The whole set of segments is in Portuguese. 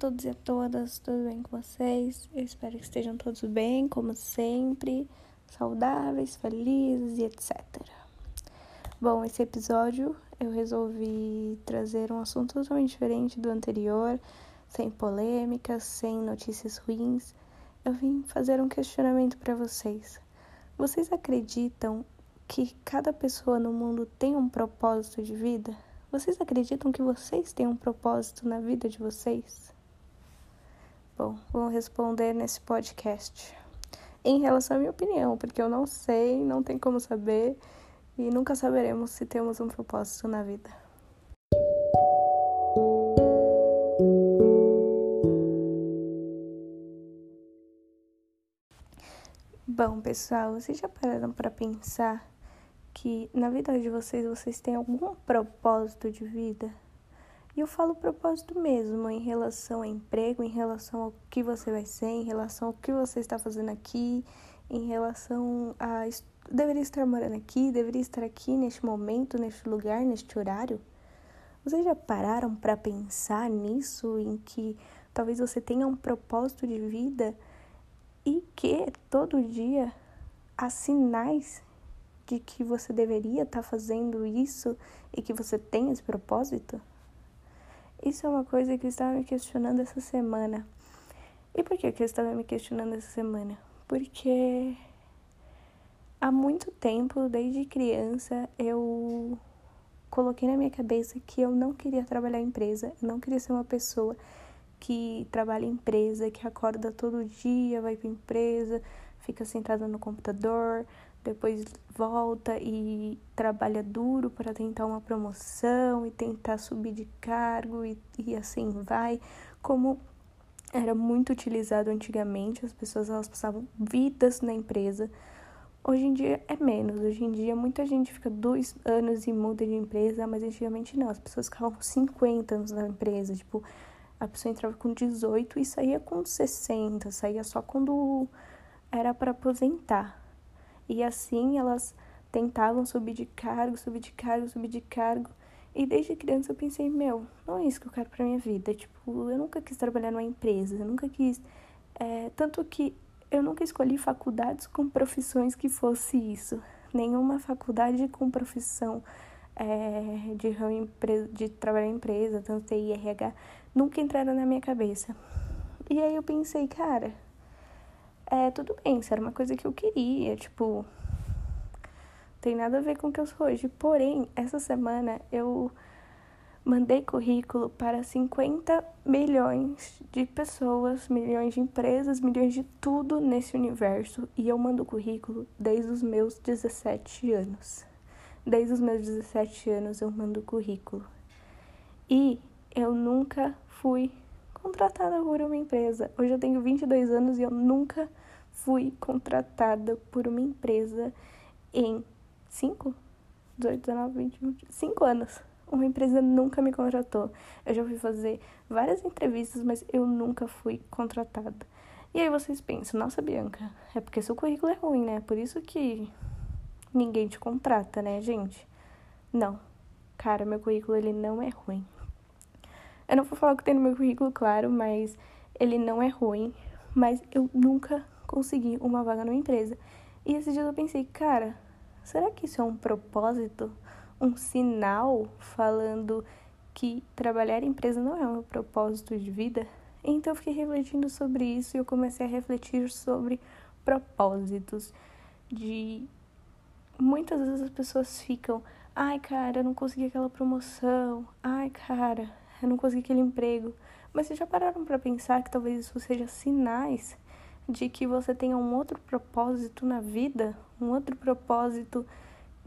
todos e a todas, tudo bem com vocês? Eu espero que estejam todos bem, como sempre, saudáveis, felizes e etc. Bom, esse episódio eu resolvi trazer um assunto totalmente diferente do anterior, sem polêmicas, sem notícias ruins. Eu vim fazer um questionamento para vocês. Vocês acreditam que cada pessoa no mundo tem um propósito de vida? Vocês acreditam que vocês têm um propósito na vida de vocês? Vou responder nesse podcast. Em relação à minha opinião, porque eu não sei, não tem como saber e nunca saberemos se temos um propósito na vida. Bom, pessoal, vocês já pararam para pensar que na vida de vocês vocês têm algum propósito de vida. E eu falo propósito mesmo em relação ao emprego, em relação ao que você vai ser, em relação ao que você está fazendo aqui, em relação a deveria estar morando aqui, deveria estar aqui neste momento, neste lugar, neste horário. Vocês já pararam para pensar nisso, em que talvez você tenha um propósito de vida e que todo dia há sinais de que você deveria estar tá fazendo isso e que você tem esse propósito? Isso é uma coisa que eu estava me questionando essa semana. E por que eu estava me questionando essa semana? Porque há muito tempo, desde criança, eu coloquei na minha cabeça que eu não queria trabalhar em empresa, eu não queria ser uma pessoa que trabalha em empresa, que acorda todo dia, vai para empresa, fica sentada no computador, depois volta e trabalha duro para tentar uma promoção e tentar subir de cargo e, e assim vai, como era muito utilizado antigamente, as pessoas elas passavam vidas na empresa. Hoje em dia é menos, hoje em dia muita gente fica dois anos e muda de empresa, mas antigamente não, as pessoas ficavam 50 anos na empresa, tipo, a pessoa entrava com 18 e saía com 60, saía só quando era para aposentar. E assim elas tentavam subir de cargo, subir de cargo, subir de cargo. E desde criança eu pensei, meu, não é isso que eu quero pra minha vida. Tipo, eu nunca quis trabalhar numa empresa, eu nunca quis. É, tanto que eu nunca escolhi faculdades com profissões que fosse isso. Nenhuma faculdade com profissão é, de, de trabalhar em empresa, tanto TI, RH, nunca entraram na minha cabeça. E aí eu pensei, cara, é, tudo bem, isso era uma coisa que eu queria, tipo, tem nada a ver com o que eu sou hoje. Porém, essa semana eu mandei currículo para 50 milhões de pessoas, milhões de empresas, milhões de tudo nesse universo. E eu mando currículo desde os meus 17 anos. Desde os meus 17 anos eu mando currículo. E eu nunca fui contratada por uma empresa. Hoje eu tenho 22 anos e eu nunca fui contratada por uma empresa em 5, 18, 19, 20, 5 anos. Uma empresa nunca me contratou. Eu já fui fazer várias entrevistas, mas eu nunca fui contratada. E aí vocês pensam, nossa, Bianca, é porque seu currículo é ruim, né? Por isso que ninguém te contrata, né, gente? Não. Cara, meu currículo ele não é ruim. Eu não vou falar o que tem no meu currículo, claro, mas ele não é ruim. Mas eu nunca consegui uma vaga numa empresa. E esse dia eu pensei, cara, será que isso é um propósito? Um sinal falando que trabalhar em empresa não é um propósito de vida? Então eu fiquei refletindo sobre isso e eu comecei a refletir sobre propósitos. De muitas vezes as pessoas ficam, ai cara, eu não consegui aquela promoção, ai cara, eu não consegui aquele emprego. Mas vocês já pararam para pensar que talvez isso seja sinais de que você tenha um outro propósito na vida, um outro propósito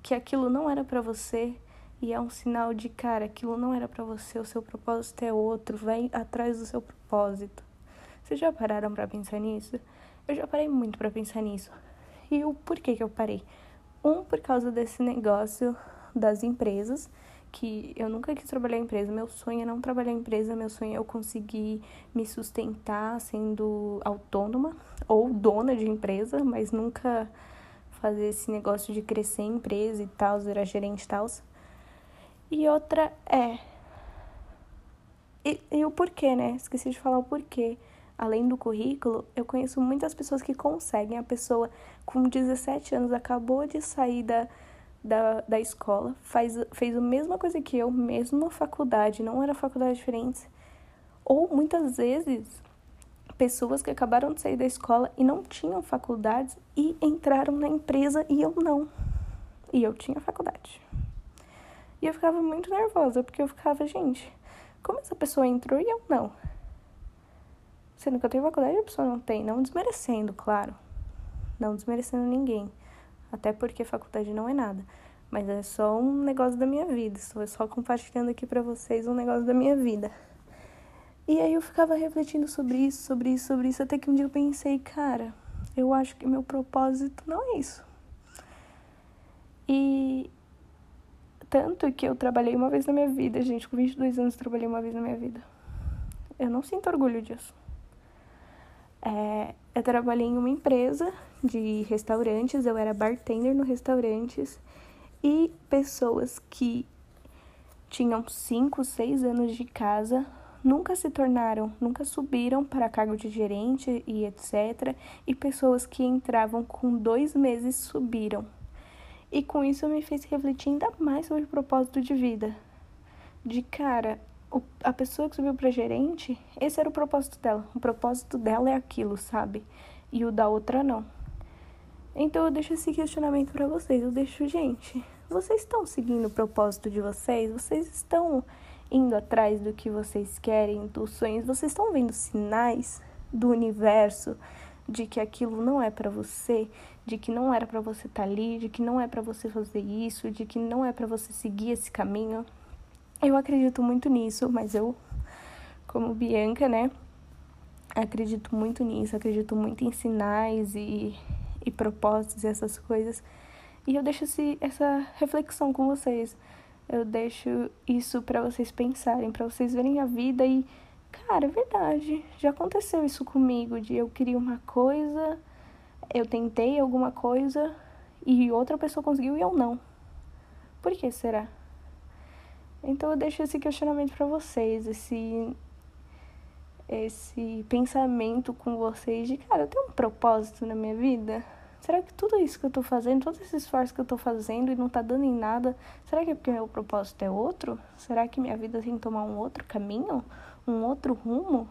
que aquilo não era para você e é um sinal de cara, aquilo não era para você, o seu propósito é outro, vem atrás do seu propósito. Vocês já pararam para pensar nisso? Eu já parei muito para pensar nisso. E o porquê que eu parei? Um, por causa desse negócio das empresas que eu nunca quis trabalhar em empresa. Meu sonho é não trabalhar em empresa, meu sonho é eu conseguir me sustentar sendo autônoma ou dona de empresa, mas nunca fazer esse negócio de crescer em empresa e tal, virar gerente e tal. E outra é E, e o porquê, né? Esqueci de falar o porquê. Além do currículo, eu conheço muitas pessoas que conseguem. A pessoa com 17 anos acabou de sair da, da, da escola, faz, fez a mesma coisa que eu, mesma faculdade, não era faculdade diferente. Ou muitas vezes pessoas que acabaram de sair da escola e não tinham faculdades e entraram na empresa e eu não. E eu tinha faculdade. E eu ficava muito nervosa, porque eu ficava, gente, como essa pessoa entrou e eu não? Sendo que eu tenho faculdade e a pessoa não tem. Não desmerecendo, claro. Não desmerecendo ninguém. Até porque faculdade não é nada. Mas é só um negócio da minha vida. Estou só compartilhando aqui para vocês um negócio da minha vida. E aí eu ficava refletindo sobre isso, sobre isso, sobre isso, até que um dia eu pensei, cara, eu acho que meu propósito não é isso. E tanto que eu trabalhei uma vez na minha vida, gente, com 22 anos trabalhei uma vez na minha vida. Eu não sinto orgulho disso. É, eu trabalhei em uma empresa de restaurantes, eu era bartender no restaurantes e pessoas que tinham 5, 6 anos de casa nunca se tornaram, nunca subiram para cargo de gerente e etc. E pessoas que entravam com dois meses subiram. E com isso me fez refletir ainda mais sobre o propósito de vida. De cara, a pessoa que subiu para gerente, esse era o propósito dela. O propósito dela é aquilo, sabe? E o da outra não. Então eu deixo esse questionamento para vocês. Eu deixo, gente, vocês estão seguindo o propósito de vocês? Vocês estão indo atrás do que vocês querem, dos sonhos, vocês estão vendo sinais do universo de que aquilo não é para você, de que não era para você estar tá ali, de que não é para você fazer isso, de que não é para você seguir esse caminho. Eu acredito muito nisso, mas eu, como Bianca, né, acredito muito nisso, acredito muito em sinais e, e propósitos e essas coisas. E eu deixo esse, essa reflexão com vocês eu deixo isso para vocês pensarem, para vocês verem a vida e, cara, é verdade. Já aconteceu isso comigo, de eu queria uma coisa, eu tentei alguma coisa e outra pessoa conseguiu e eu não. Por que será? Então eu deixo esse questionamento para vocês, esse esse pensamento com vocês de, cara, eu tenho um propósito na minha vida? Será que tudo isso que eu tô fazendo, todo esse esforço que eu tô fazendo e não tá dando em nada, será que é porque meu propósito é outro? Será que minha vida tem que tomar um outro caminho? Um outro rumo?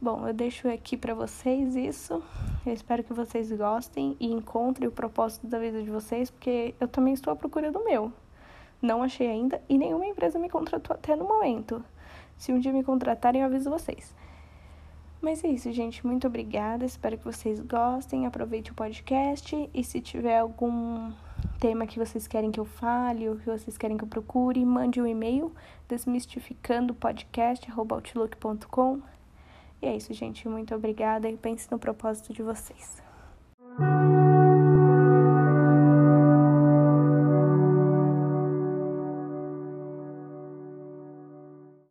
Bom, eu deixo aqui para vocês isso. Eu espero que vocês gostem e encontrem o propósito da vida de vocês, porque eu também estou à procura do meu. Não achei ainda e nenhuma empresa me contratou até no momento. Se um dia me contratarem, eu aviso vocês. Mas é isso, gente. Muito obrigada. Espero que vocês gostem. Aproveite o podcast. E se tiver algum tema que vocês querem que eu fale ou que vocês querem que eu procure, mande um e-mail desmistificandopodcast.outlook.com. E é isso, gente. Muito obrigada e pense no propósito de vocês.